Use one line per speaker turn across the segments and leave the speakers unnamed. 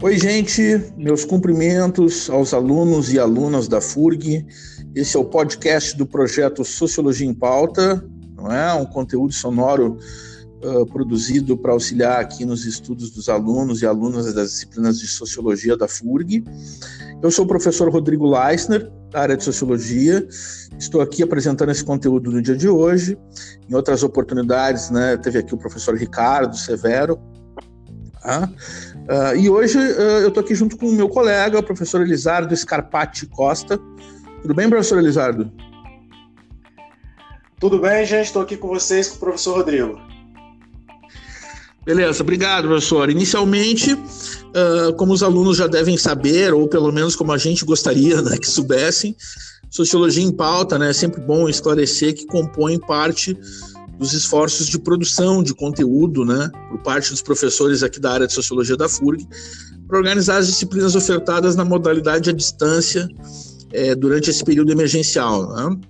Oi, gente, meus cumprimentos aos alunos e alunas da FURG. Esse é o podcast do projeto Sociologia em Pauta, não é? Um conteúdo sonoro uh, produzido para auxiliar aqui nos estudos dos alunos e alunas das disciplinas de Sociologia da FURG. Eu sou o professor Rodrigo Leisner, da área de Sociologia. Estou aqui apresentando esse conteúdo no dia de hoje. Em outras oportunidades, né, teve aqui o professor Ricardo Severo, Tá? Uh, e hoje uh, eu estou aqui junto com o meu colega, o professor Elizardo Scarpati Costa. Tudo bem, professor Elizardo?
Tudo bem, gente. Estou aqui com vocês, com o professor Rodrigo.
Beleza, obrigado, professor. Inicialmente, uh, como os alunos já devem saber, ou pelo menos como a gente gostaria né, que soubessem, Sociologia em Pauta, né, é sempre bom esclarecer que compõe parte dos esforços de produção de conteúdo, né, por parte dos professores aqui da área de sociologia da FURG, para organizar as disciplinas ofertadas na modalidade à distância é, durante esse período emergencial. Né?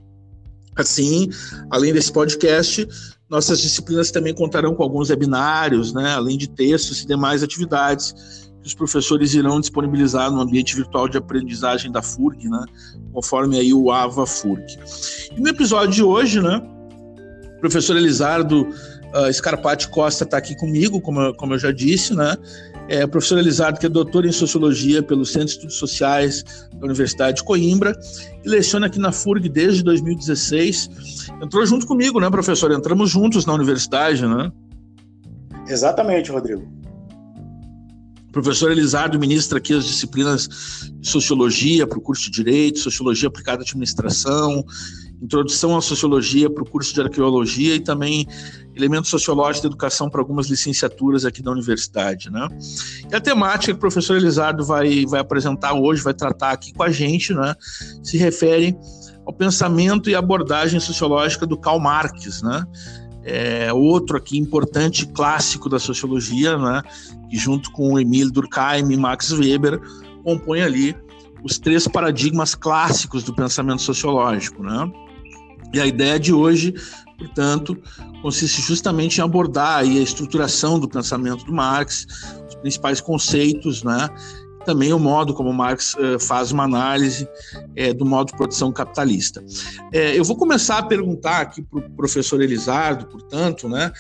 Assim, além desse podcast, nossas disciplinas também contarão com alguns webinários, né, além de textos e demais atividades que os professores irão disponibilizar no ambiente virtual de aprendizagem da FURG, né, conforme aí o AVA FURG. E no episódio de hoje, né, o professor Elizardo uh, Scarpati Costa está aqui comigo, como eu, como eu já disse, né? É, o professor Elizardo, que é doutor em Sociologia pelo Centro de Estudos Sociais da Universidade de Coimbra, e leciona aqui na FURG desde 2016. Entrou junto comigo, né, professor? Entramos juntos na universidade, né?
Exatamente, Rodrigo.
O professor Elizardo ministra aqui as disciplinas de Sociologia para o curso de Direito, Sociologia aplicada à Administração, introdução à sociologia para o curso de arqueologia e também elementos sociológicos da educação para algumas licenciaturas aqui da universidade, né? E a temática que o professor Elizardo vai, vai apresentar hoje, vai tratar aqui com a gente, né? Se refere ao pensamento e abordagem sociológica do Karl Marx, né? É outro aqui importante clássico da sociologia, né? Que junto com Emile Durkheim e Max Weber compõe ali os três paradigmas clássicos do pensamento sociológico, né? E a ideia de hoje, portanto, consiste justamente em abordar a estruturação do pensamento do Marx, os principais conceitos, né? também o modo como Marx uh, faz uma análise uh, do modo de produção capitalista. Uh, eu vou começar a perguntar aqui para o professor Elizardo, portanto, né,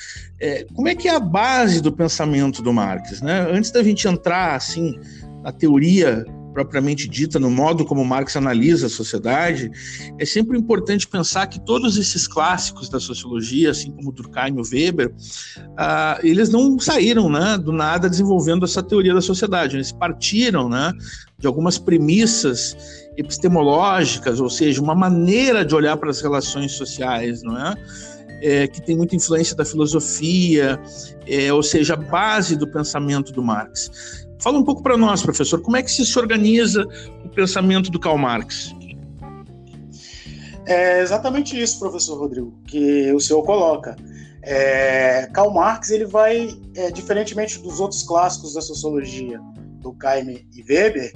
como é que é a base do pensamento do Marx? Né? Antes da gente entrar assim na teoria propriamente dita, no modo como Marx analisa a sociedade, é sempre importante pensar que todos esses clássicos da sociologia, assim como Durkheim e Weber, uh, eles não saíram né, do nada desenvolvendo essa teoria da sociedade, eles partiram né, de algumas premissas epistemológicas, ou seja, uma maneira de olhar para as relações sociais, não é? É, que tem muita influência da filosofia, é, ou seja, a base do pensamento do Marx. Fala um pouco para nós, professor, como é que se organiza o pensamento do Karl Marx?
É exatamente isso, professor Rodrigo, que o senhor coloca. É, Karl Marx ele vai, é, diferentemente dos outros clássicos da sociologia, do Kaime e Weber,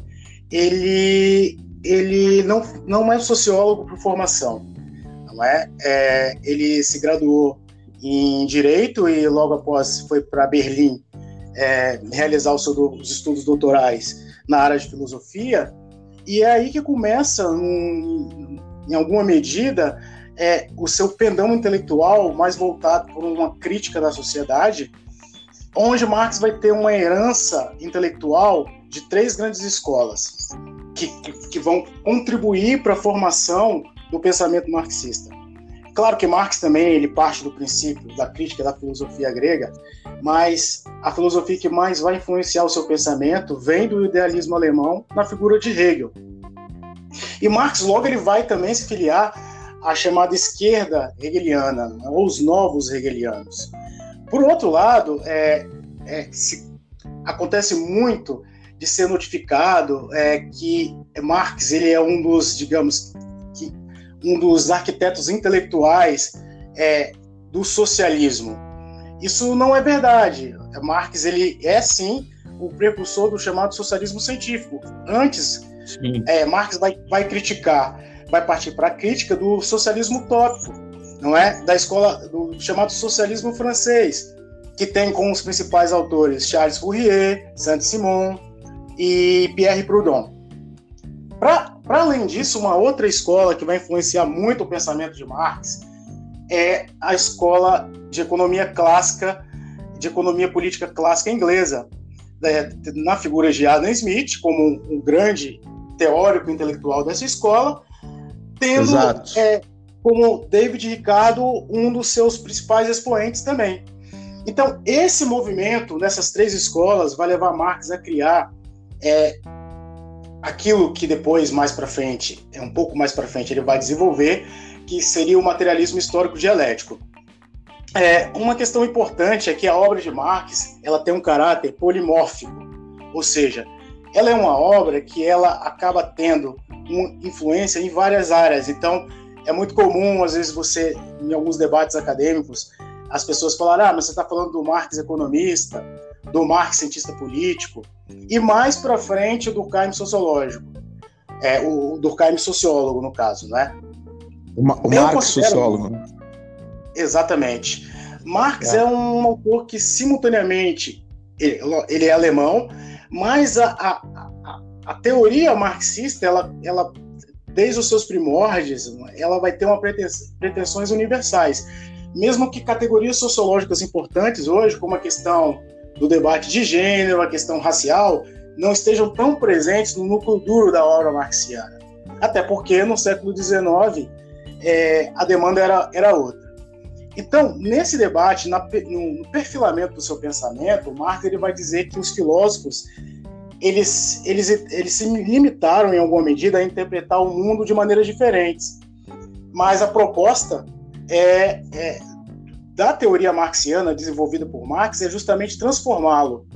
ele, ele não, não é sociólogo por formação, não é? é ele se graduou em direito e logo após foi para Berlim é, realizar os seus estudos doutorais na área de filosofia, e é aí que começa, um, em alguma medida, é, o seu pendão intelectual mais voltado por uma crítica da sociedade, onde Marx vai ter uma herança intelectual de três grandes escolas que, que, que vão contribuir para a formação do pensamento marxista. Claro que Marx também ele parte do princípio da crítica da filosofia grega, mas a filosofia que mais vai influenciar o seu pensamento vem do idealismo alemão na figura de Hegel. E Marx logo ele vai também se filiar à chamada esquerda hegeliana, né, ou os novos hegelianos. Por outro lado, é, é, se, acontece muito de ser notificado é, que Marx ele é um dos, digamos, um dos arquitetos intelectuais é, do socialismo. Isso não é verdade. Marx ele é sim o precursor do chamado socialismo científico. Antes, é, Marx vai, vai criticar, vai partir para a crítica do socialismo utópico, não é? Da escola do chamado socialismo francês, que tem como os principais autores Charles Fourier, Saint-Simon, e Pierre Proudhon. Para além disso, uma outra escola que vai influenciar muito o pensamento de Marx é a escola de economia clássica, de economia política clássica inglesa, é, na figura de Adam Smith, como um, um grande teórico intelectual dessa escola, tendo é, como David Ricardo um dos seus principais expoentes também. Então, esse movimento nessas três escolas vai levar Marx a criar é, aquilo que depois, mais para frente, é um pouco mais para frente, ele vai desenvolver, que seria o materialismo histórico dialético. É, uma questão importante é que a obra de Marx ela tem um caráter polimórfico, ou seja, ela é uma obra que ela acaba tendo uma influência em várias áreas. Então, é muito comum, às vezes, você, em alguns debates acadêmicos, as pessoas falarem: ah, mas você está falando do Marx economista, do Marx cientista político, e mais para frente do Durkheim sociológico, é, o Durkheim sociólogo, no caso, né?
O, Ma o Marx sociólogo. Né?
Exatamente. Marx é. é. um autor que, simultaneamente, ele, ele é alemão, mas a, a, a, a, teoria marxista, ela, ela, desde os seus primórdios, ela vai ter uma pretensões universais. Mesmo que categorias sociológicas importantes hoje, como a questão do debate de gênero, a questão racial, não estejam tão presentes no núcleo duro da obra marxiana. Até porque no século XIX é, a demanda era, era outra. Então, nesse debate, na, no, perfilamento do seu pensamento, Marx ele vai dizer que os filósofos eles, eles, eles se limitaram, em alguma medida, a interpretar o mundo de maneiras diferentes. Mas a proposta é, é da teoria marxiana desenvolvida por Marx é justamente transformá-lo.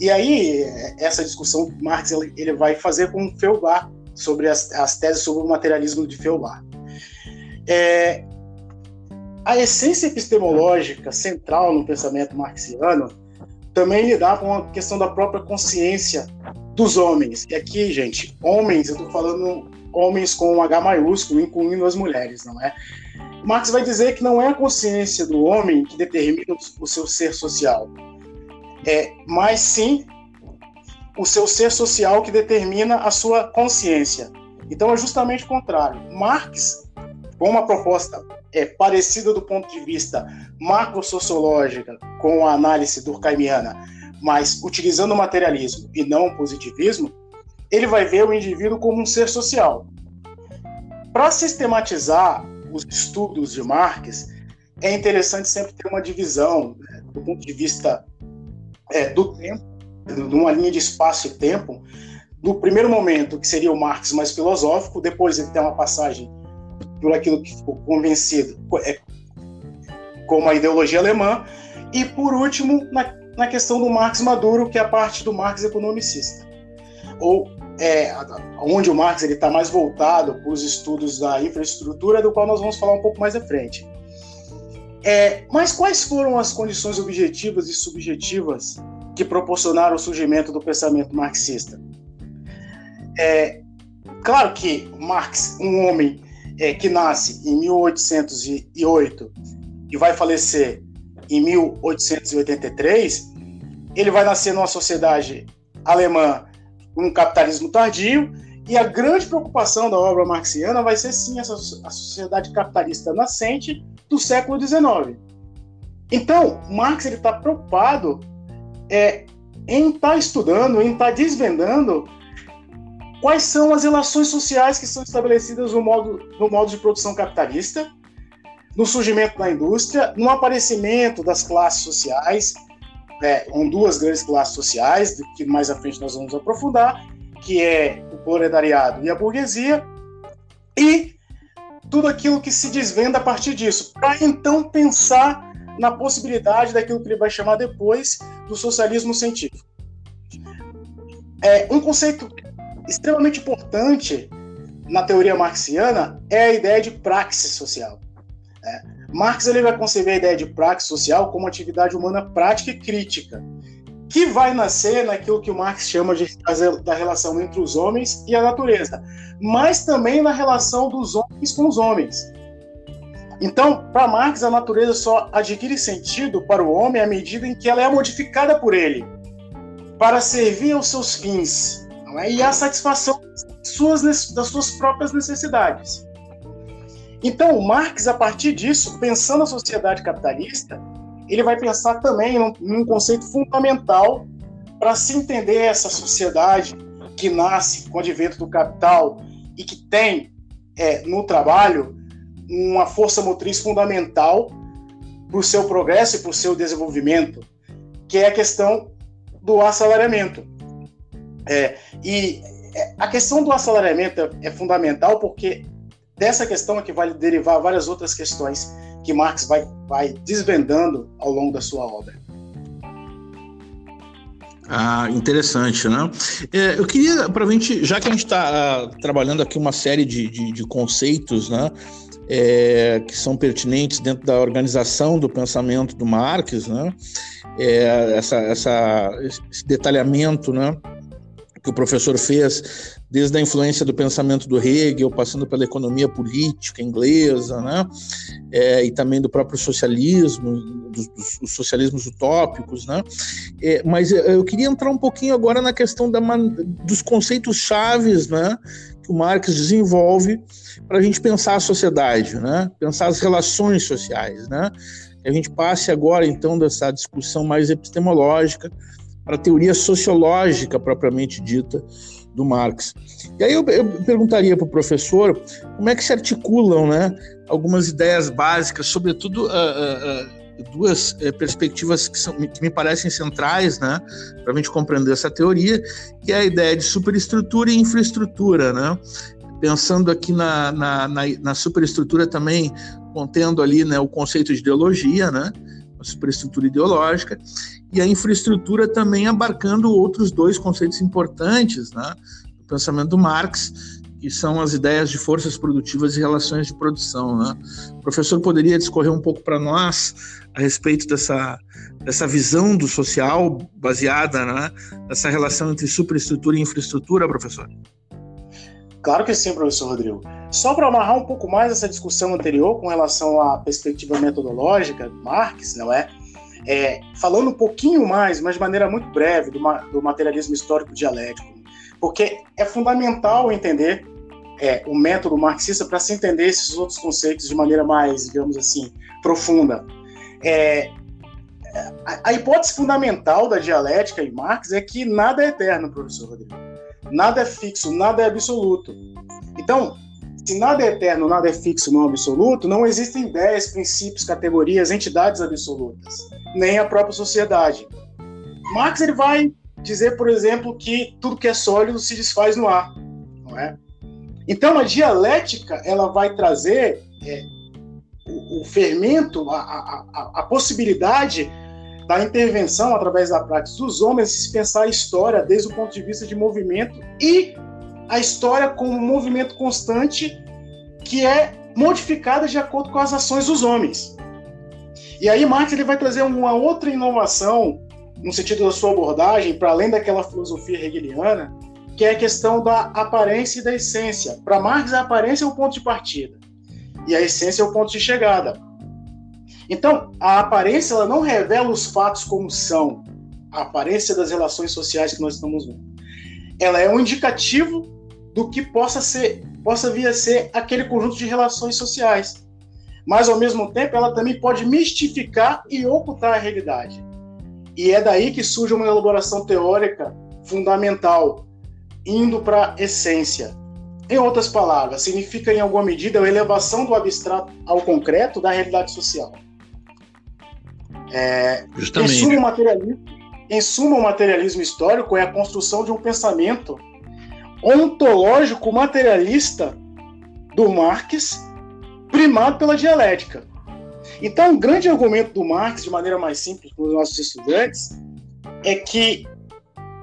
E aí, essa discussão Marx ele, vai fazer com Feuerbach sobre as, as teses sobre o materialismo de Feuerbach. É, a essência epistemológica central no pensamento marxiano também lidar com a questão da própria consciência dos homens. E aqui, gente, homens, eu estou falando homens com H maiúsculo, incluindo as mulheres, não é? Marx vai dizer que não é a consciência do homem que determina o seu ser social, é, mas sim o seu ser social que determina a sua consciência. Então é justamente o contrário. Marx com uma proposta é, parecida do ponto de vista macro-sociológica com a análise durkheimiana, mas utilizando o materialismo e não o positivismo, ele vai ver o indivíduo como um ser social. Para sistematizar os estudos de Marx, é interessante sempre ter uma divisão né, do ponto de vista é, do tempo, de uma linha de espaço e tempo, do primeiro momento, que seria o Marx mais filosófico, depois ele tem uma passagem por aquilo que ficou convencido é, como a ideologia alemã, e por último, na, na questão do Marx maduro, que é a parte do Marx economicista. Ou é, onde o Marx está mais voltado para os estudos da infraestrutura, do qual nós vamos falar um pouco mais à frente. É, mas quais foram as condições objetivas e subjetivas que proporcionaram o surgimento do pensamento marxista? É, claro que Marx, um homem é, que nasce em 1808 e vai falecer em 1883, ele vai nascer numa sociedade alemã um capitalismo tardio, e a grande preocupação da obra marxiana vai ser sim essa a sociedade capitalista nascente do século XIX. Então, Marx está preocupado é, em estar tá estudando, em estar tá desvendando quais são as relações sociais que são estabelecidas no modo, no modo de produção capitalista, no surgimento da indústria, no aparecimento das classes sociais, é, com duas grandes classes sociais, que mais à frente nós vamos aprofundar, que é o proletariado e a burguesia, e tudo aquilo que se desvenda a partir disso, para então pensar na possibilidade daquilo que ele vai chamar depois do socialismo científico. É, um conceito extremamente importante na teoria marxiana é a ideia de praxis social. Né? Marx ele vai conceber a ideia de praxis social como atividade humana prática e crítica, que vai nascer naquilo que o Marx chama de, da relação entre os homens e a natureza, mas também na relação dos homens com os homens. Então, para Marx, a natureza só adquire sentido para o homem à medida em que ela é modificada por ele, para servir aos seus fins, é? e a satisfação das suas, das suas próprias necessidades. Então, Marx, a partir disso, pensando a sociedade capitalista, ele vai pensar também num, num conceito fundamental para se entender essa sociedade que nasce com o advento do capital e que tem é, no trabalho uma força motriz fundamental para o seu progresso e para o seu desenvolvimento, que é a questão do assalariamento. É, e é, a questão do assalariamento é, é fundamental porque dessa questão é que vai derivar várias outras questões que Marx vai, vai desvendando ao longo da sua obra.
Ah, interessante, né? É, eu queria, para a gente, já que a gente está ah, trabalhando aqui uma série de, de, de conceitos, né, é, que são pertinentes dentro da organização do pensamento do Marx, né, é, essa, essa, esse detalhamento, né, que o professor fez, desde a influência do pensamento do Hegel, passando pela economia política inglesa, né? É, e também do próprio socialismo, dos, dos socialismos utópicos, né? É, mas eu queria entrar um pouquinho agora na questão da, dos conceitos chaves, né? Que o Marx desenvolve para a gente pensar a sociedade, né? Pensar as relações sociais, né? A gente passe agora então dessa discussão mais epistemológica para a teoria sociológica propriamente dita do Marx. E aí eu, eu perguntaria para o professor como é que se articulam né, algumas ideias básicas, sobretudo uh, uh, uh, duas eh, perspectivas que, são, que me parecem centrais né, para a gente compreender essa teoria, que é a ideia de superestrutura e infraestrutura. Né? Pensando aqui na, na, na, na superestrutura também contendo ali né, o conceito de ideologia, né? Superestrutura ideológica, e a infraestrutura também abarcando outros dois conceitos importantes né, do pensamento do Marx, que são as ideias de forças produtivas e relações de produção. Né? O professor poderia discorrer um pouco para nós a respeito dessa, dessa visão do social baseada né, nessa relação entre superestrutura e infraestrutura, professor?
Claro que sim, professor Rodrigo. Só para amarrar um pouco mais essa discussão anterior com relação à perspectiva metodológica do Marx, não é? é falando um pouquinho mais, mas de maneira muito breve, do, do materialismo histórico dialético, porque é fundamental entender é, o método marxista para se entender esses outros conceitos de maneira mais, digamos assim, profunda. É, a, a hipótese fundamental da dialética em Marx é que nada é eterno, professor Rodrigo. Nada é fixo, nada é absoluto. Então, se nada é eterno, nada é fixo, não absoluto, não existem ideias, princípios, categorias, entidades absolutas, nem a própria sociedade. Marx ele vai dizer, por exemplo, que tudo que é sólido se desfaz no ar, não é? Então a dialética ela vai trazer é, o, o, fermento, a, a, a, a possibilidade da intervenção através da prática dos homens se pensar a história desde o ponto de vista de movimento e a história como um movimento constante que é modificada de acordo com as ações dos homens. E aí Marx ele vai trazer uma outra inovação no sentido da sua abordagem, para além daquela filosofia hegeliana, que é a questão da aparência e da essência. Para Marx, a aparência é o ponto de partida e a essência é o ponto de chegada. Então, a aparência ela não revela os fatos como são, a aparência das relações sociais que nós estamos vendo. Ela é um indicativo do que possa ser, possa vir a ser aquele conjunto de relações sociais. Mas ao mesmo tempo, ela também pode mistificar e ocultar a realidade. E é daí que surge uma elaboração teórica fundamental, indo para a essência. Em outras palavras, significa em alguma medida a elevação do abstrato ao concreto da realidade social. É, Justamente. Em suma, o materialismo, em suma, o materialismo histórico é a construção de um pensamento ontológico materialista do Marx, primado pela dialética. Então, um grande argumento do Marx, de maneira mais simples para os nossos estudantes, é que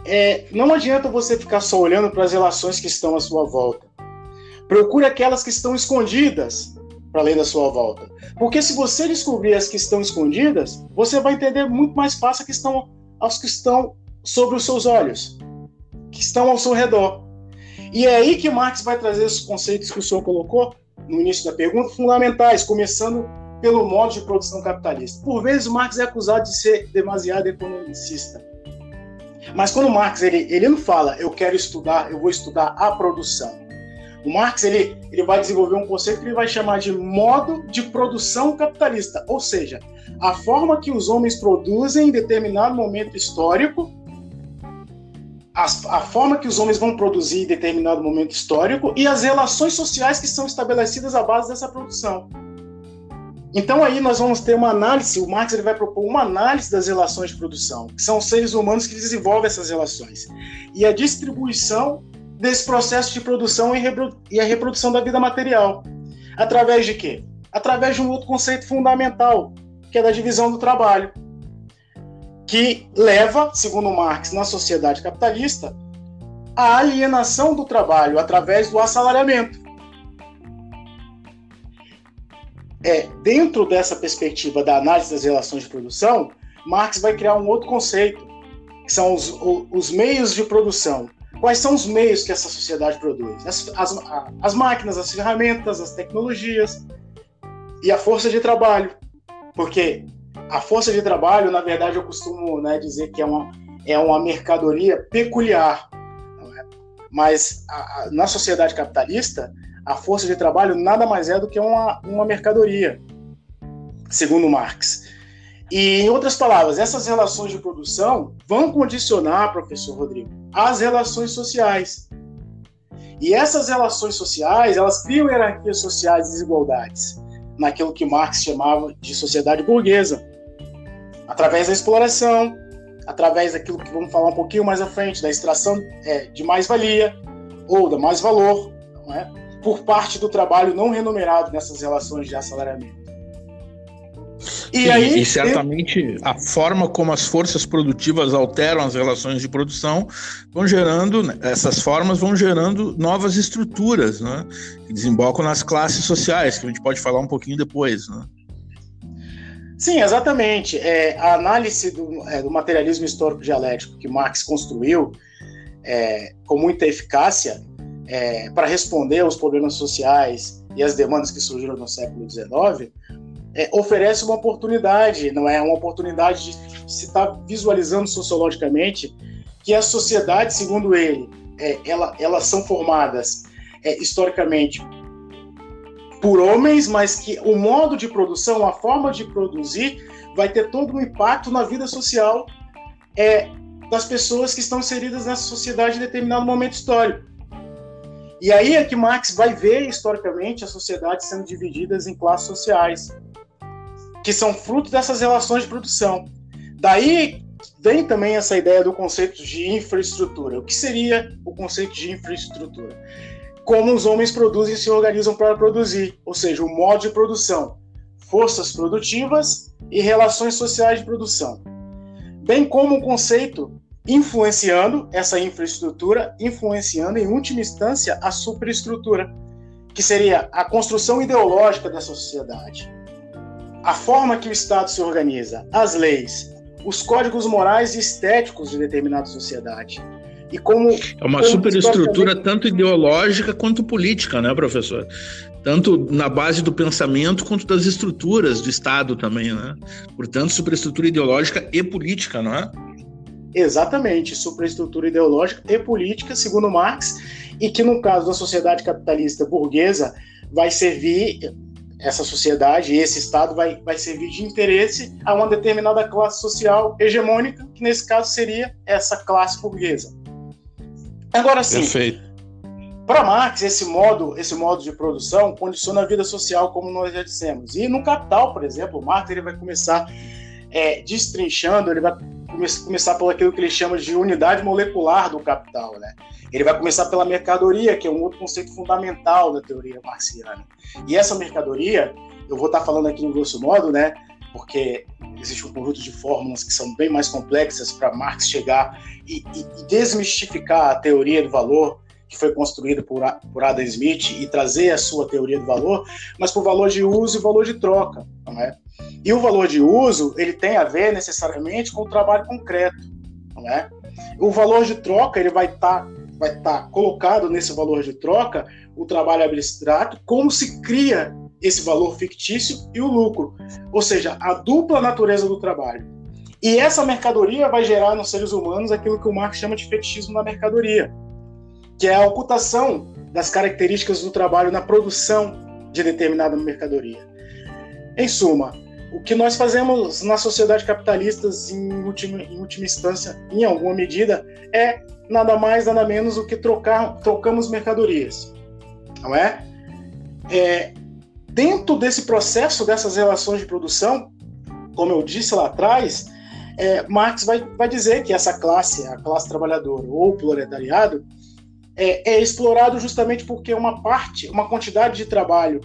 é, não adianta você ficar só olhando para as relações que estão à sua volta. Procure aquelas que estão escondidas para além da sua volta. Porque se você descobrir as que estão escondidas, você vai entender muito mais fácil que estão, as que estão sobre os seus olhos, que estão ao seu redor. E é aí que Marx vai trazer os conceitos que o senhor colocou no início da pergunta, fundamentais, começando pelo modo de produção capitalista. Por vezes, Marx é acusado de ser demasiado economicista. Mas quando Marx ele, ele não fala, eu quero estudar, eu vou estudar a produção. O Marx ele, ele vai desenvolver um conceito que ele vai chamar de modo de produção capitalista, ou seja, a forma que os homens produzem em determinado momento histórico, a, a forma que os homens vão produzir em determinado momento histórico e as relações sociais que são estabelecidas à base dessa produção. Então aí nós vamos ter uma análise, o Marx ele vai propor uma análise das relações de produção, que são os seres humanos que desenvolvem essas relações. E a distribuição desse processo de produção e a reprodução da vida material. Através de quê? Através de um outro conceito fundamental, que é da divisão do trabalho, que leva, segundo Marx, na sociedade capitalista, à alienação do trabalho através do assalariamento. é, dentro dessa perspectiva da análise das relações de produção, Marx vai criar um outro conceito, que são os, os meios de produção. Quais são os meios que essa sociedade produz? As, as, as máquinas, as ferramentas, as tecnologias e a força de trabalho. Porque a força de trabalho, na verdade, eu costumo né, dizer que é uma, é uma mercadoria peculiar. É? Mas a, a, na sociedade capitalista, a força de trabalho nada mais é do que uma, uma mercadoria, segundo Marx. E, em outras palavras, essas relações de produção vão condicionar, professor Rodrigo, as relações sociais. E essas relações sociais, elas criam hierarquias sociais e desigualdades, naquilo que Marx chamava de sociedade burguesa, através da exploração, através daquilo que vamos falar um pouquinho mais à frente, da extração é, de mais-valia ou da mais-valor, é? por parte do trabalho não remunerado nessas relações de assalariamento.
E, Sim, aí, e certamente a forma como as forças produtivas alteram as relações de produção vão gerando, essas formas vão gerando novas estruturas, né? Que desembocam nas classes sociais, que a gente pode falar um pouquinho depois, né?
Sim, exatamente. É, a análise do, é, do, materialismo histórico dialético que Marx construiu é, com muita eficácia é, para responder aos problemas sociais e às demandas que surgiram no século XIX, é, oferece uma oportunidade, não é uma oportunidade de se estar tá visualizando sociologicamente que as sociedades, segundo ele, é, ela, elas são formadas é, historicamente por homens, mas que o modo de produção, a forma de produzir, vai ter todo um impacto na vida social é, das pessoas que estão inseridas nessa sociedade em determinado momento histórico. E aí é que Marx vai ver historicamente as sociedades sendo divididas em classes sociais, que são fruto dessas relações de produção. Daí vem também essa ideia do conceito de infraestrutura. O que seria o conceito de infraestrutura? Como os homens produzem e se organizam para produzir, ou seja, o modo de produção, forças produtivas e relações sociais de produção. Bem como o conceito influenciando essa infraestrutura, influenciando em última instância a superestrutura, que seria a construção ideológica dessa sociedade. A forma que o Estado se organiza, as leis, os códigos morais e estéticos de determinada sociedade. E como
é uma superestrutura tanto ideológica quanto política, né, professor? Tanto na base do pensamento quanto das estruturas do Estado também, né? Portanto, superestrutura ideológica e política, não é?
Exatamente, superestrutura ideológica e política, segundo Marx, e que no caso da sociedade capitalista burguesa vai servir essa sociedade, esse Estado vai, vai servir de interesse a uma determinada classe social hegemônica, que nesse caso seria essa classe burguesa. Agora sim, para Marx esse modo, esse modo de produção condiciona a vida social, como nós já dissemos. E no Capital, por exemplo, Marx ele vai começar é, destrinchando, ele vai começar pelo aquilo que ele chama de unidade molecular do capital, né? Ele vai começar pela mercadoria, que é um outro conceito fundamental da teoria marxiana. E essa mercadoria, eu vou estar falando aqui em grosso modo, né? Porque existe um conjunto de fórmulas que são bem mais complexas para Marx chegar e, e, e, desmistificar a teoria do valor que foi construída por, por Adam Smith e trazer a sua teoria do valor, mas por valor de uso e valor de troca, não é? E o valor de uso, ele tem a ver necessariamente com o trabalho concreto, não é? O valor de troca, ele vai estar tá, vai tá colocado nesse valor de troca o trabalho abstrato, como se cria esse valor fictício e o lucro, ou seja, a dupla natureza do trabalho. E essa mercadoria vai gerar nos seres humanos aquilo que o Marx chama de fetichismo da mercadoria, que é a ocultação das características do trabalho na produção de determinada mercadoria. Em suma, o que nós fazemos na sociedade capitalista, em última, em última instância, em alguma medida, é nada mais, nada menos do que trocar, trocamos mercadorias, não é? é? Dentro desse processo, dessas relações de produção, como eu disse lá atrás, é, Marx vai, vai dizer que essa classe, a classe trabalhadora ou proletariado, é, é, explorado justamente porque uma parte, uma quantidade de trabalho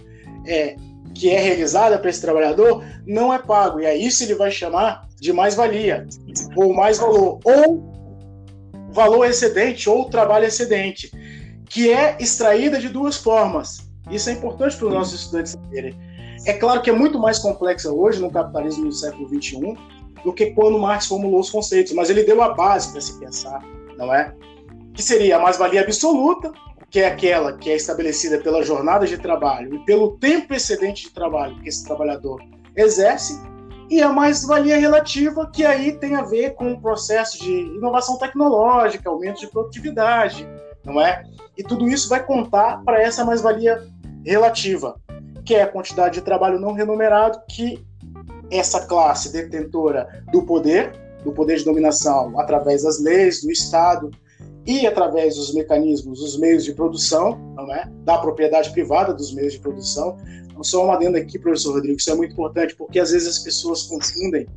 é, que é realizada para esse trabalhador não é pago. E a isso ele vai chamar de mais-valia, ou mais valor, ou valor excedente, ou trabalho excedente, que é extraída de duas formas. Isso é importante para os nossos estudantes saberem. É claro que é muito mais complexa hoje no capitalismo do século XXI do que quando Marx formulou os conceitos, mas ele deu a base para se pensar, não é? Que seria a mais-valia absoluta, que é aquela que é estabelecida pela jornada de trabalho e pelo tempo excedente de trabalho que esse trabalhador exerce, e a mais-valia relativa, que aí tem a ver com o processo de inovação tecnológica, aumento de produtividade, não é? E tudo isso vai contar para essa mais-valia relativa, que é a quantidade de trabalho não remunerado que essa classe detentora do poder, do poder de dominação através das leis, do Estado, e através dos mecanismos, dos meios de produção, não é? da propriedade privada dos meios de produção. Então, só uma adenda aqui, professor Rodrigo, isso é muito importante, porque às vezes as pessoas confundem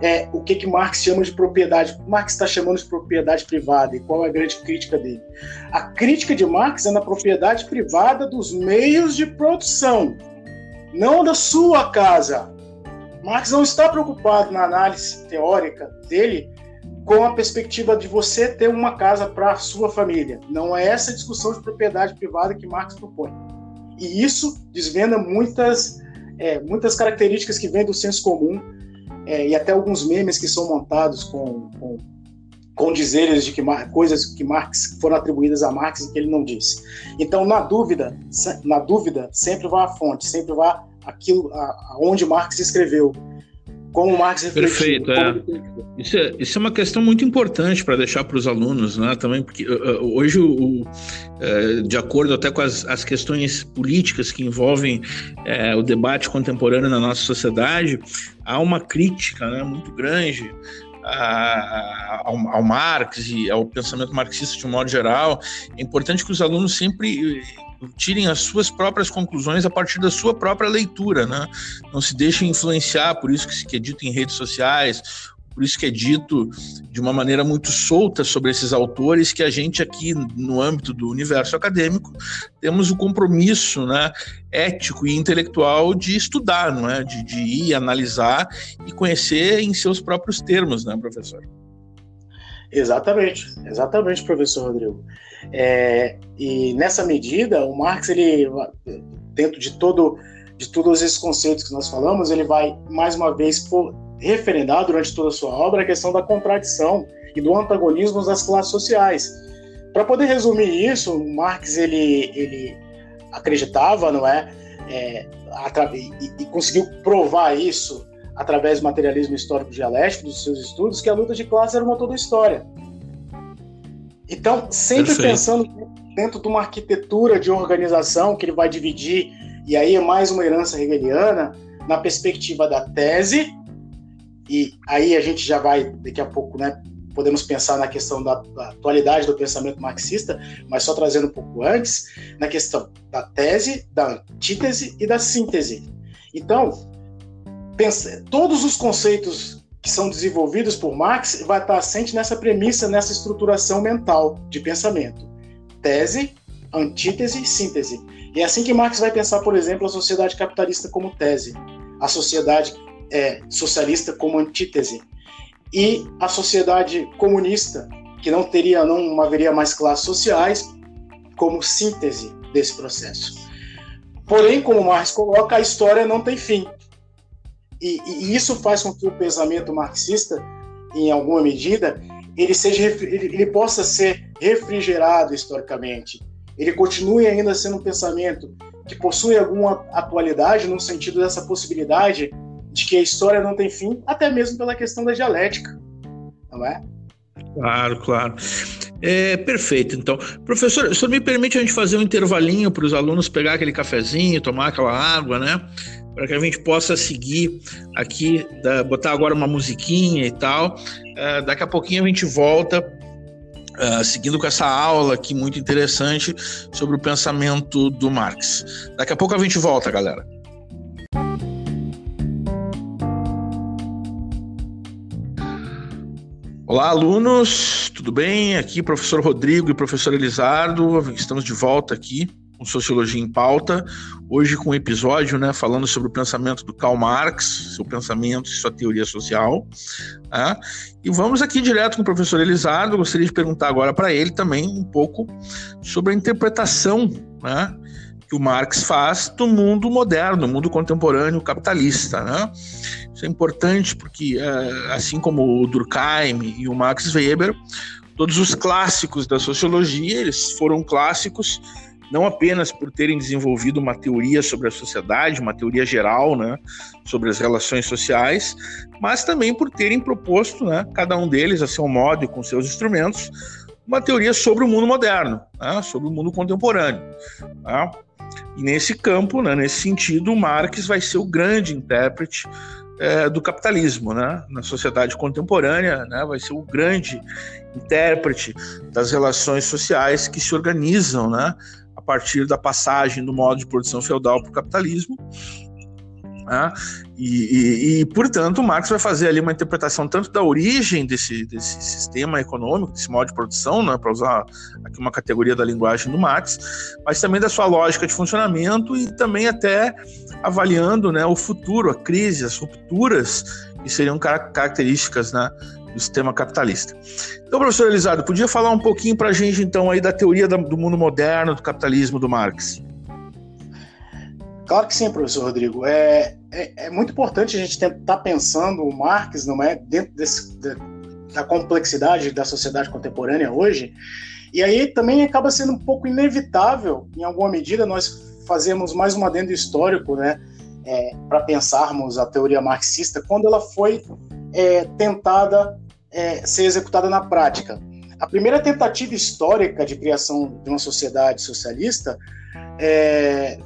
é, o que, que Marx chama de propriedade. Marx está chamando de propriedade privada, e qual é a grande crítica dele? A crítica de Marx é na propriedade privada dos meios de produção, não da sua casa. Marx não está preocupado na análise teórica dele com a perspectiva de você ter uma casa para a sua família. Não é essa discussão de propriedade privada que Marx propõe. E isso desvenda muitas, é, muitas características que vêm do senso comum é, e até alguns memes que são montados com, com, com dizeres de que coisas que Marx foram atribuídas a Marx e que ele não disse. Então, na dúvida, na dúvida, sempre vá à fonte, sempre vá aquilo aonde Marx escreveu como Marx refletiu.
Perfeito, é. Isso, é. isso é uma questão muito importante para deixar para os alunos, né? Também porque uh, hoje, o, uh, de acordo até com as, as questões políticas que envolvem uh, o debate contemporâneo na nossa sociedade, há uma crítica né, muito grande ao, ao, Marx e ao pensamento marxista de um modo geral. É importante que os alunos sempre tirem as suas próprias conclusões a partir da sua própria leitura, né? Não se deixem influenciar por isso que, é dito em redes sociais, por isso que é dito de uma maneira muito solta sobre esses autores que a gente aqui no âmbito do universo acadêmico temos o compromisso né, ético e intelectual de estudar, não é? de, de ir analisar e conhecer em seus próprios termos, né, professor?
Exatamente, exatamente, professor Rodrigo. É, e nessa medida, o Marx, ele, dentro de todo de todos esses conceitos que nós falamos, ele vai mais uma vez referendar durante toda a sua obra a questão da contradição e do antagonismo das classes sociais. Para poder resumir isso, Marx ele, ele acreditava, não é, é e, e conseguiu provar isso através do materialismo histórico dialético dos seus estudos que a luta de classe era uma toda história. Então, sempre Perfeito. pensando dentro de uma arquitetura de organização que ele vai dividir, e aí é mais uma herança hegeliana, na perspectiva da tese, e aí a gente já vai, daqui a pouco, né, podemos pensar na questão da, da, atualidade do pensamento marxista, mas só trazendo um pouco antes, na questão da tese, da antítese e da síntese. Então, todos os conceitos que são desenvolvidos por Marx vai estar assente nessa premissa, nessa estruturação mental de pensamento. Tese, antítese, síntese. E é assim que Marx vai pensar, por exemplo, a sociedade capitalista como tese, a sociedade é, socialista como antítese e a sociedade comunista, que não teria, não haveria mais classes sociais, como síntese desse processo. Porém, como Marx coloca, a história não tem fim. E, e, isso faz com que o pensamento marxista, em alguma medida, ele, seja, ele, ele possa ser refrigerado historicamente. Ele continue ainda sendo um pensamento que possui alguma atualidade no sentido dessa possibilidade de que a história não tem fim, até mesmo pela questão da dialética, não é?
Claro, claro. É, perfeito, então. Professor, o senhor me permite a gente fazer um intervalinho para os alunos pegar aquele cafezinho, tomar aquela água, né? Para que a gente possa seguir aqui, botar agora uma musiquinha e tal. Uh, daqui a pouquinho a gente volta Uh, seguindo com essa aula aqui muito interessante sobre o pensamento do Marx. Daqui a pouco a gente volta, galera. Olá, alunos, tudo bem? Aqui, professor Rodrigo e professor Elizardo, estamos de volta aqui Sociologia em Pauta, hoje com um episódio né, falando sobre o pensamento do Karl Marx, seu pensamento e sua teoria social. Né? E vamos aqui direto com o professor Elizardo, gostaria de perguntar agora para ele também um pouco sobre a interpretação né, que o Marx faz do mundo moderno, do mundo contemporâneo capitalista. Né? Isso é importante porque, é, assim como o Durkheim e o Max Weber, todos os clássicos da sociologia, eles foram clássicos não apenas por terem desenvolvido uma teoria sobre a sociedade, uma teoria geral, né, sobre as relações sociais, mas também por terem proposto, né, cada um deles a seu modo e com seus instrumentos, uma teoria sobre o mundo moderno, né, sobre o mundo contemporâneo. Né? E nesse campo, né, nesse sentido, Marx vai ser o grande intérprete é, do capitalismo, né? Na sociedade contemporânea, né? Vai ser o grande intérprete das relações sociais que se organizam, né? Partir da passagem do modo de produção feudal para o capitalismo. Né? E, e, e, portanto, Marx vai fazer ali uma interpretação tanto da origem desse, desse sistema econômico, desse modo de produção, né, para usar aqui uma categoria da linguagem do Marx, mas também da sua lógica de funcionamento e também até avaliando né, o futuro, a crise, as rupturas que seriam características né, do sistema capitalista. Então, professor Elizardo, podia falar um pouquinho para a gente, então, aí da teoria do mundo moderno, do capitalismo do Marx?
Claro que sim, professor Rodrigo. É, é, é muito importante a gente estar pensando o Marx, não é, dentro desse, da, da complexidade da sociedade contemporânea hoje. E aí também acaba sendo um pouco inevitável, em alguma medida, nós fazermos mais um adendo histórico, né, é, para pensarmos a teoria marxista, quando ela foi é, tentada é, ser executada na prática. A primeira tentativa histórica de criação de uma sociedade socialista, é,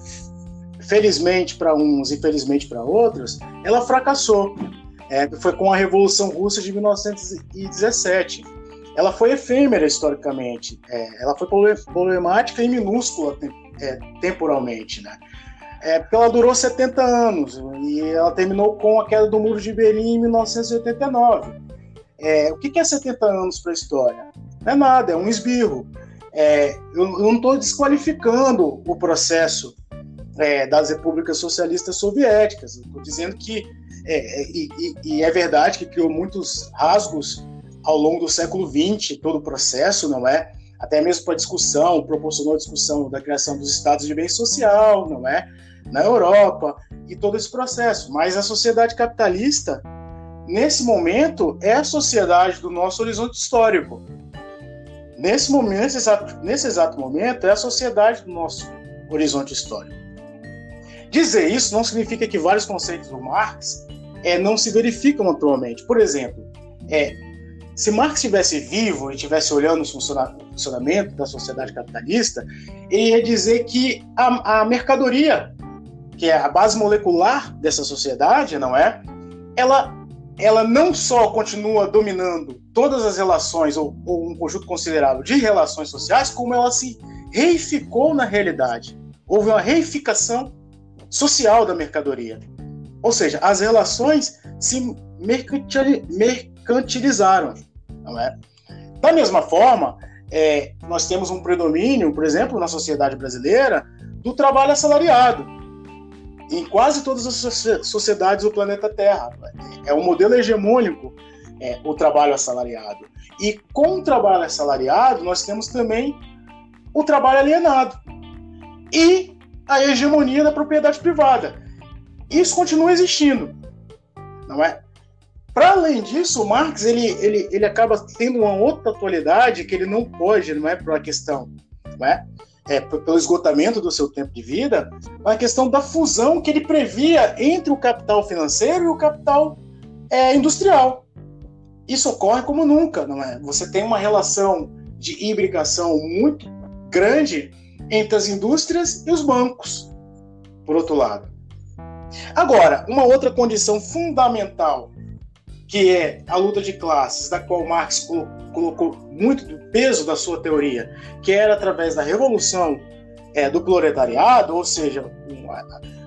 felizmente para uns e felizmente para outros, ela fracassou. É, foi com a Revolução Russa de 1917. Ela foi efêmera historicamente, é, ela foi problemática e minúscula é, temporalmente, né? É, porque ela durou 70 anos e ela terminou com a queda do Muro de Berlim em 1989. É, o que, é 70 anos para a história? Não é nada, é um esbirro. É, eu, eu, não estou desqualificando o processo é, das repúblicas socialistas soviéticas. Estou dizendo que, é, é, e, e, é verdade que criou muitos rasgos ao longo do século XX, todo o processo, não é? Até mesmo para discussão, proporcionou a discussão da criação dos estados de bem social, não é? Na Europa, e todo esse processo. Mas a sociedade capitalista nesse momento, é a sociedade do nosso horizonte histórico. Nesse momento, nesse exato, nesse exato momento, é a sociedade do nosso horizonte histórico. Dizer isso não significa que vários conceitos do Marx é, não se verificam atualmente. Por exemplo, é, se Marx estivesse vivo e estivesse olhando o funcionamento da sociedade capitalista, ele ia dizer que a, a mercadoria, que é a base molecular dessa sociedade, não é? Ela ela não só continua dominando todas as relações, ou, ou, um conjunto considerável de relações sociais, como ela se reificou na realidade. Houve uma reificação social da mercadoria. Ou seja, as relações se mercantilizaram. Não é? Da mesma forma, é, nós temos um predomínio, por exemplo, na sociedade brasileira, do trabalho assalariado em quase todas as sociedades do planeta Terra. É um modelo hegemônico é, o trabalho assalariado. E com o trabalho assalariado, nós temos também o trabalho alienado e a hegemonia da propriedade privada. Isso continua existindo, não é? Para além disso, o Marx ele, ele, ele acaba tendo uma outra atualidade que ele não pode, não é, para a questão, não é? É, pelo esgotamento do seu tempo de vida, a questão da fusão que ele previa entre o capital financeiro e o capital é, industrial. Isso ocorre como nunca, não é? Você tem uma relação de imbricação muito grande entre as indústrias e os bancos, por outro lado. Agora, uma outra condição fundamental, que é a luta de classes, da qual Marx colocou muito do peso da sua teoria, que era através da revolução é, do proletariado, ou seja,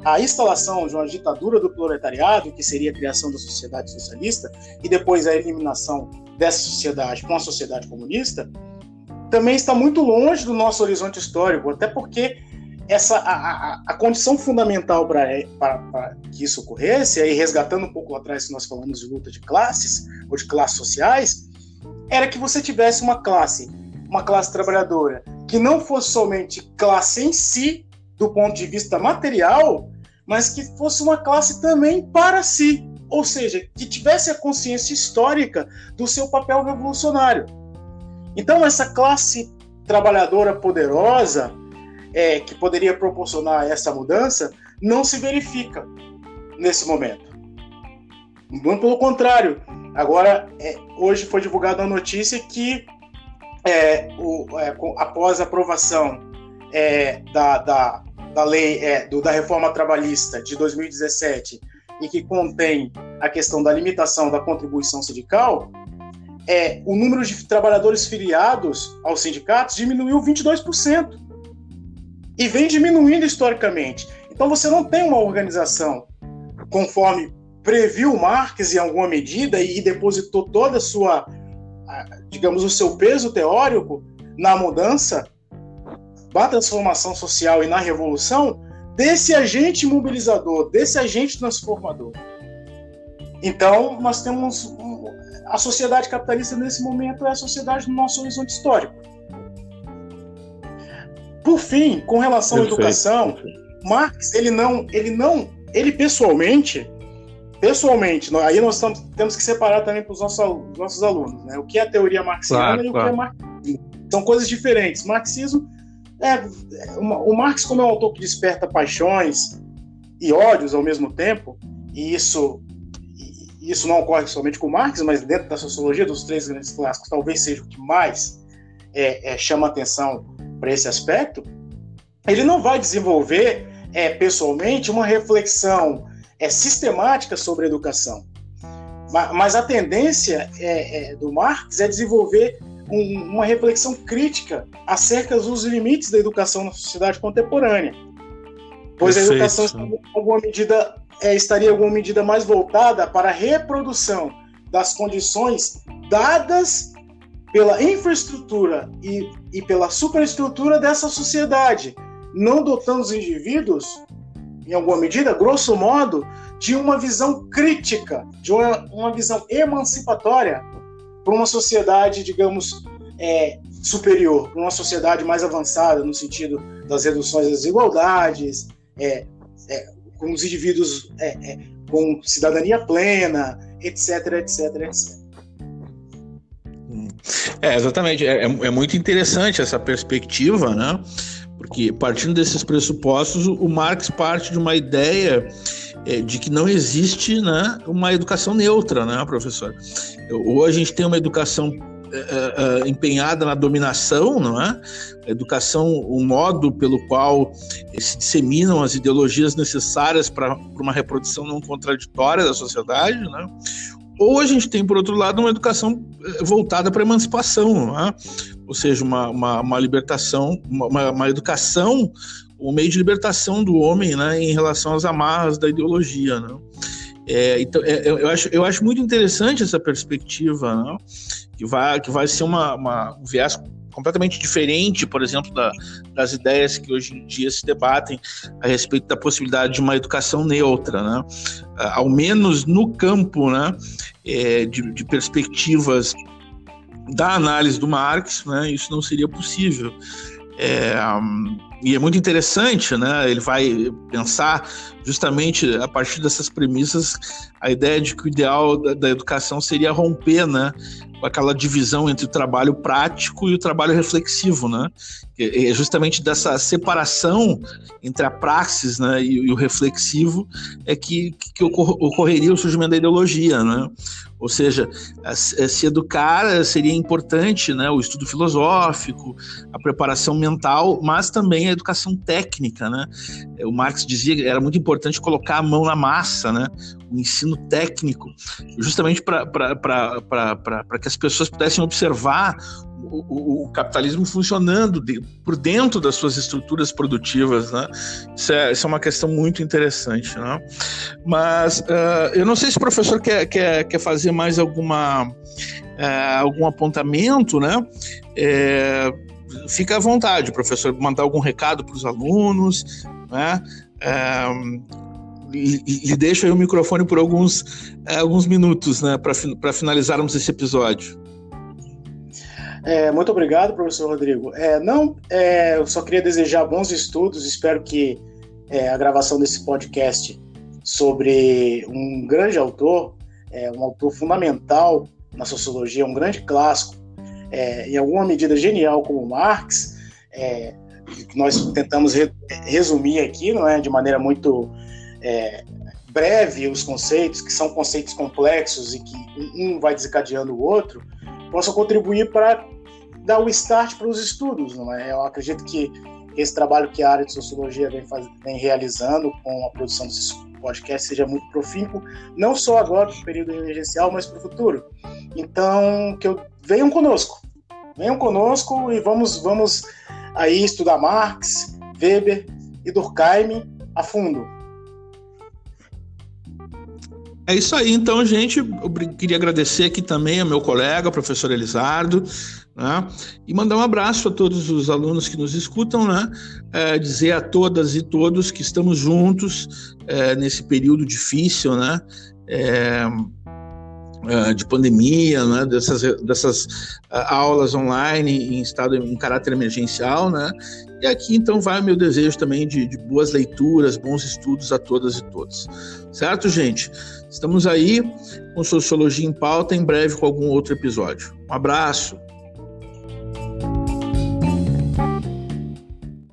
a, a instalação de uma ditadura do proletariado, que seria a criação da sociedade socialista, e depois a eliminação dessa sociedade com a sociedade comunista, também está muito longe do nosso horizonte histórico, até porque essa a, a, a condição fundamental para que isso ocorresse, aí resgatando um pouco atrás que nós falamos de luta de classes ou de classes sociais, era que você tivesse uma classe, uma classe trabalhadora que não fosse somente classe em si, do ponto de vista material, mas que fosse uma classe também para si, ou seja, que tivesse a consciência histórica do seu papel revolucionário. Então, essa classe trabalhadora poderosa, é, que poderia proporcionar essa mudança, não se verifica nesse momento. Muito pelo contrário. Agora, é, hoje foi divulgada a notícia que, é, o, é, após a aprovação é, da, da, da lei é, do, da reforma trabalhista de 2017 e que contém a questão da limitação da contribuição sindical, é, o número de trabalhadores filiados aos sindicatos diminuiu 22%. E vem diminuindo historicamente. Então você não tem uma organização conforme previu Marx em alguma medida e depositou toda a sua, digamos, o seu peso teórico na mudança, na transformação social e na revolução desse agente mobilizador, desse agente transformador. Então, nós temos a sociedade capitalista nesse momento é a sociedade do nosso horizonte histórico. Por fim, com relação perfeito, à educação. Marx, ele não, ele não, ele pessoalmente, pessoalmente, aí nós estamos, temos que separar também para os nossos, nossos alunos, né? O que é a teoria marxiana claro, e o claro. que é marxismo. São coisas diferentes. Marxismo é, o Marx, como é um autor que desperta paixões e ódios ao mesmo tempo, e isso isso não ocorre somente com Marx, mas dentro da sociologia dos três grandes clássicos, talvez seja o que mais é, é, chama atenção para esse aspecto, ele não vai desenvolver é, pessoalmente uma reflexão é, sistemática sobre a educação. Mas, a tendência é, é, do Marx é desenvolver um, uma reflexão crítica acerca dos limites da educação na sociedade contemporânea. Pois Perfeito. a educação em alguma medida é, estaria alguma medida mais voltada para a reprodução das condições dadas pela infraestrutura e, e pela superestrutura dessa sociedade, não dotando os indivíduos, em alguma medida, grosso modo, de uma visão crítica, de uma, uma visão emancipatória para uma sociedade, digamos, é, superior, para uma sociedade mais avançada no sentido das reduções das desigualdades, é, é, com os indivíduos é, é, com cidadania plena, etc, etc, etc.
É, exatamente. É, é, é muito interessante essa perspectiva, né? Porque partindo desses pressupostos, o Marx parte de uma ideia é, de que não existe né, uma educação neutra, né, professor? Ou a gente tem uma educação uh, uh, empenhada na dominação, não é? A educação, o modo pelo qual se disseminam as ideologias necessárias para uma reprodução não contraditória da sociedade, né? Ou a gente tem, por outro lado, uma educação voltada para a emancipação, não é? Ou seja, uma, uma, uma libertação, uma, uma educação, um meio de libertação do homem né, em relação às amarras da ideologia. Né? É, então, é, eu, acho, eu acho muito interessante essa perspectiva, né? que, vai, que vai ser uma, uma, um viés completamente diferente, por exemplo, da, das ideias que hoje em dia se debatem a respeito da possibilidade de uma educação neutra, né? Ao menos no campo né, é, de, de perspectivas da análise do Marx, né, isso não seria possível. É, e é muito interessante, né? Ele vai pensar justamente a partir dessas premissas, a ideia de que o ideal da, da educação seria romper, né, aquela divisão entre o trabalho prático e o trabalho reflexivo, né? É justamente dessa separação entre a praxis né, e, e o reflexivo é que, que ocorreria o surgimento da ideologia, né? Ou seja, se educar seria importante, né, o estudo filosófico, a preparação mental, mas também a educação técnica, né? O Marx dizia que era muito importante colocar a mão na massa, né? O ensino técnico, justamente para que as pessoas pudessem observar o, o, capitalismo funcionando de, por dentro das suas estruturas produtivas, né? Isso é, isso é uma questão muito interessante, né? Mas uh, eu não sei se o professor quer, quer, quer fazer mais alguma, uh, algum apontamento, né? É, fica à vontade, professor, mandar algum recado para os alunos, né? É, lhe deixo aí o microfone por alguns, alguns minutos, né, para finalizarmos esse episódio.
É, muito obrigado, professor Rodrigo. É, não, é, eu só queria desejar bons estudos. Espero que é, a gravação desse podcast sobre um grande autor, é, um autor fundamental na sociologia, um grande clássico, é, em alguma medida genial como Marx, que nós tentamos re resumir aqui, não é, de maneira muito breve os conceitos, que são conceitos complexos e que um vai desencadeando o outro, possa contribuir para dar o start para os estudos. Não é? Eu acredito que esse trabalho que a área de sociologia vem, faz, vem realizando com a produção desses podcasts seja muito profícuo, não só agora para o período emergencial, mas para o futuro. Então, que eu, venham conosco, venham conosco e vamos, vamos aí estudar Marx, Weber e Durkheim a fundo.
É isso aí, então, gente. Eu queria agradecer aqui também ao meu colega, professor Elisardo, né? e mandar um abraço a todos os alunos que nos escutam, né? É, dizer a todas e todos que estamos juntos é, nesse período difícil, né? É, é de pandemia, né, dessas, dessas uh, aulas online em estado em caráter emergencial, né, e aqui então vai o meu desejo também de, de boas leituras, bons estudos a todas e todos, certo, gente? Estamos aí com Sociologia em Pauta, em breve com algum outro episódio. Um abraço!